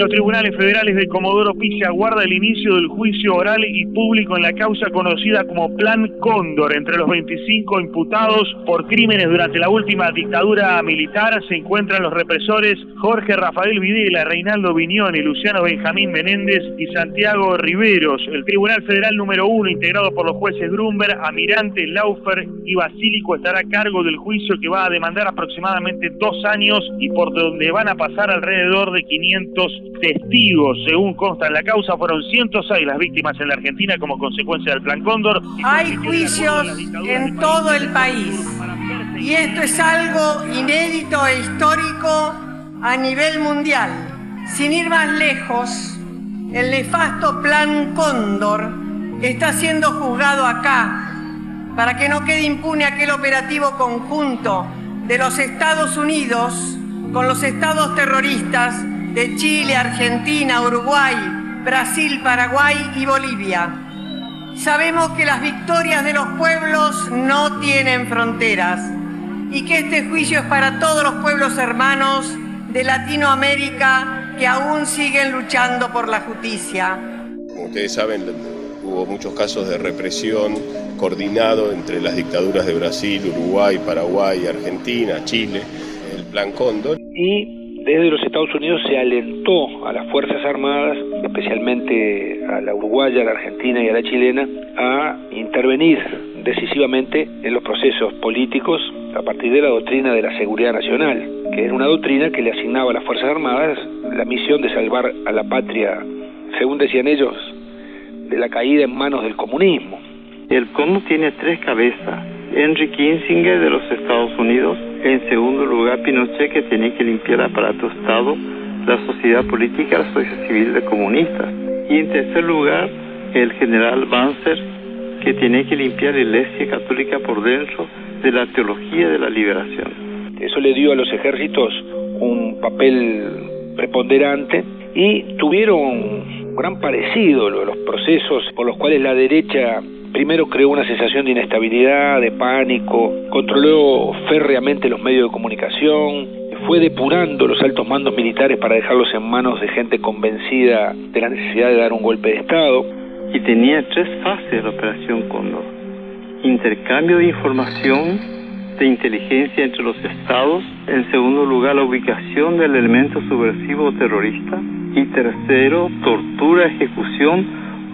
los tribunales federales de Comodoro Pi aguarda el inicio del juicio oral y público en la causa conocida como Plan Cóndor. Entre los 25 imputados por crímenes durante la última dictadura militar se encuentran los represores Jorge Rafael Videla, Reinaldo Viñoni, Luciano Benjamín Menéndez y Santiago Riveros. El Tribunal Federal número uno, integrado por los jueces Grumber, Amirante, Laufer y Basílico, estará a cargo del juicio que va a demandar aproximadamente dos años y por donde van a pasar alrededor de 500 testigos. Según consta en la causa, fueron 106 las víctimas en la Argentina como consecuencia del Plan Cóndor. Hay juicios en todo el país y esto es algo inédito e histórico a nivel mundial. Sin ir más lejos, el nefasto Plan Cóndor está siendo juzgado acá para que no quede impune aquel operativo conjunto de los Estados Unidos con los estados terroristas de Chile, Argentina, Uruguay, Brasil, Paraguay y Bolivia. Sabemos que las victorias de los pueblos no tienen fronteras y que este juicio es para todos los pueblos hermanos de Latinoamérica que aún siguen luchando por la justicia. Como ustedes saben, hubo muchos casos de represión coordinado entre las dictaduras de Brasil, Uruguay, Paraguay, Argentina, Chile, el Plan Cóndor. Y desde los Estados Unidos se alentó a las Fuerzas Armadas, especialmente a la uruguaya, a la argentina y a la chilena, a intervenir decisivamente en los procesos políticos a partir de la doctrina de la seguridad nacional, que era una doctrina que le asignaba a las Fuerzas Armadas la misión de salvar a la patria, según decían ellos, de la caída en manos del comunismo. El CONU tiene tres cabezas. Henry Kissinger de los Estados Unidos, en segundo lugar Pinochet que tiene que limpiar el aparato Estado, la sociedad política, la sociedad civil de comunistas. Y en tercer lugar el general Banzer que tiene que limpiar la Iglesia Católica por dentro de la teología de la liberación. Eso le dio a los ejércitos un papel preponderante y tuvieron un gran parecido los procesos por los cuales la derecha primero creó una sensación de inestabilidad, de pánico, controló férreamente los medios de comunicación, fue depurando los altos mandos militares para dejarlos en manos de gente convencida de la necesidad de dar un golpe de Estado. Y tenía tres fases la operación Cóndor. Intercambio de información de inteligencia entre los estados, en segundo lugar la ubicación del elemento subversivo terrorista y tercero tortura, ejecución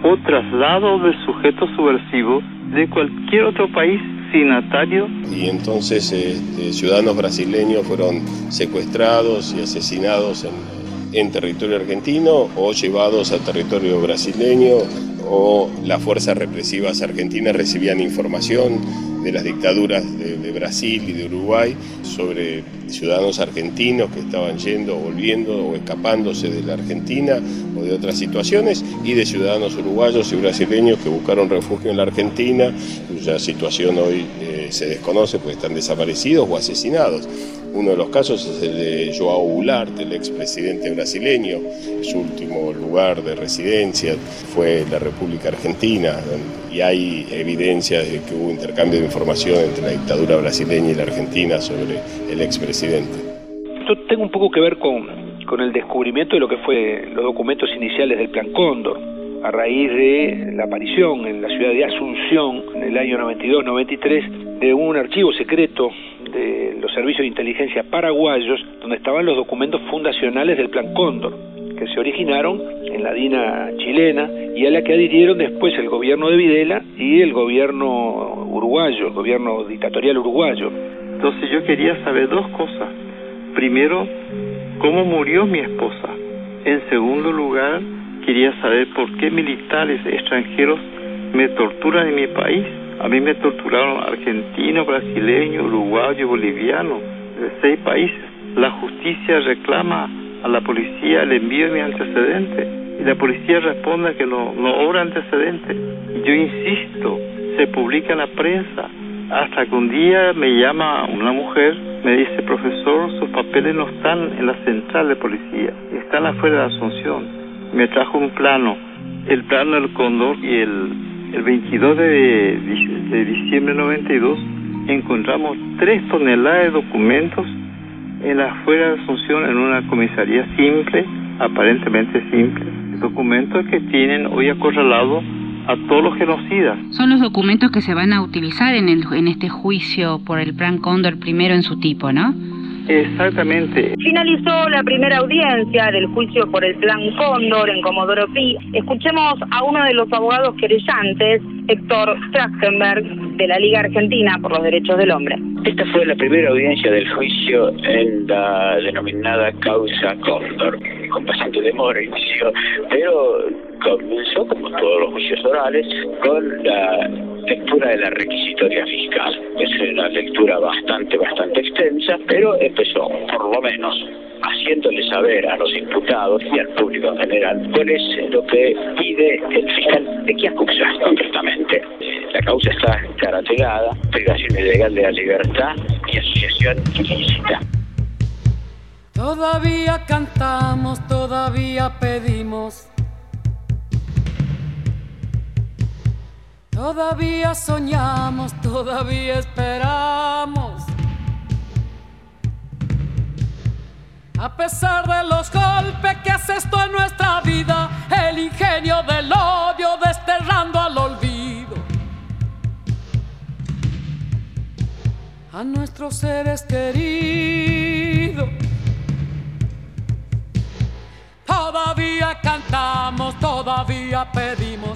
o traslado del sujeto subversivo de cualquier otro país signatario. Y entonces este, ciudadanos brasileños fueron secuestrados y asesinados en, en territorio argentino o llevados a territorio brasileño o las fuerzas represivas argentinas recibían información de las dictaduras Brasil y de Uruguay sobre ciudadanos argentinos que estaban yendo volviendo o escapándose de la Argentina o de otras situaciones y de ciudadanos uruguayos y brasileños que buscaron refugio en la Argentina, cuya situación hoy eh, se desconoce porque están desaparecidos o asesinados. Uno de los casos es el de Joao Goulart, el expresidente brasileño. Su último lugar de residencia fue la República Argentina y hay evidencia de que hubo intercambio de información entre la dictadura brasileña y la Argentina sobre el expresidente. Esto tengo un poco que ver con, con el descubrimiento de lo que fue los documentos iniciales del Plan Cóndor a raíz de la aparición en la ciudad de Asunción en el año 92-93 de un archivo secreto los servicios de inteligencia paraguayos, donde estaban los documentos fundacionales del Plan Cóndor, que se originaron en la DINA chilena y a la que adhirieron después el gobierno de Videla y el gobierno uruguayo, el gobierno dictatorial uruguayo. Entonces yo quería saber dos cosas. Primero, cómo murió mi esposa. En segundo lugar, quería saber por qué militares extranjeros me torturan en mi país a mí me torturaron argentino, brasileño, uruguayo, boliviano, de seis países. La justicia reclama a la policía el envío de mi antecedente y la policía responde que no, no obra antecedente. Yo insisto, se publica en la prensa hasta que un día me llama una mujer, me dice, profesor, sus papeles no están en la central de policía, están afuera de Asunción. Me trajo un plano, el plano del cóndor y el el 22 de, de diciembre de 92 encontramos tres toneladas de documentos en la afuera de Asunción en una comisaría simple aparentemente simples, documentos que tienen hoy acorralado a todos los genocidas. Son los documentos que se van a utilizar en, el, en este juicio por el Plan Cóndor primero en su tipo, ¿no? Exactamente. Finalizó la primera audiencia del juicio por el Plan Cóndor en Comodoro Pi. Escuchemos a uno de los abogados querellantes, Héctor Trachtenberg, de la Liga Argentina por los Derechos del Hombre. Esta fue la primera audiencia del juicio en la denominada causa Cóndor, con bastante demora inició, pero comenzó, como todos los juicios orales, con la lectura de la requisitoria fiscal. Es una lectura bastante, bastante extensa, pero empezó, por lo menos, haciéndole saber a los imputados y al público en general cuál es lo que pide el fiscal de qué acusa concretamente. La causa está caracterizada, privación ilegal de la libertad y asociación ilícita. Todavía cantamos, todavía pedimos Todavía soñamos, todavía esperamos. A pesar de los golpes que hace esto en nuestra vida, el ingenio del odio desterrando al olvido. A nuestros seres queridos. Todavía cantamos, todavía pedimos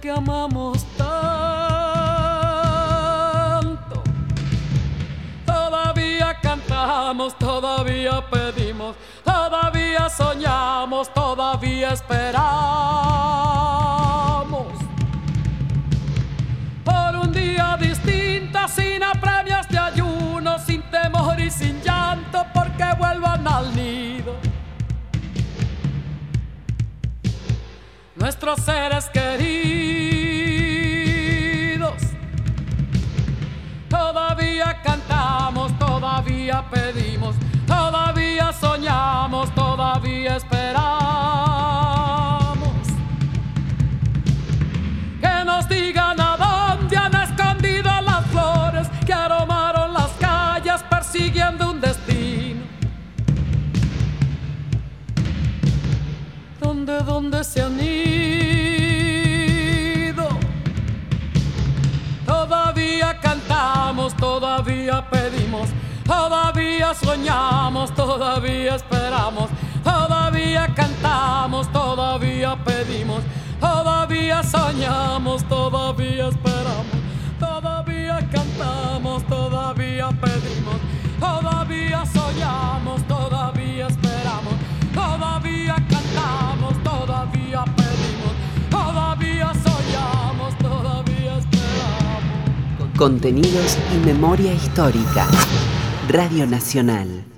Que amamos tanto. Todavía cantamos, todavía pedimos todavía soñamos, todavía esperamos. Nuestros seres queridos, Todavía soñamos, todavía esperamos, todavía cantamos, todavía pedimos, todavía soñamos, todavía esperamos, todavía cantamos, todavía pedimos, todavía soñamos, todavía esperamos, todavía cantamos, todavía pedimos, todavía soñamos, todavía esperamos. Contenidos y memoria histórica. Radio Nacional.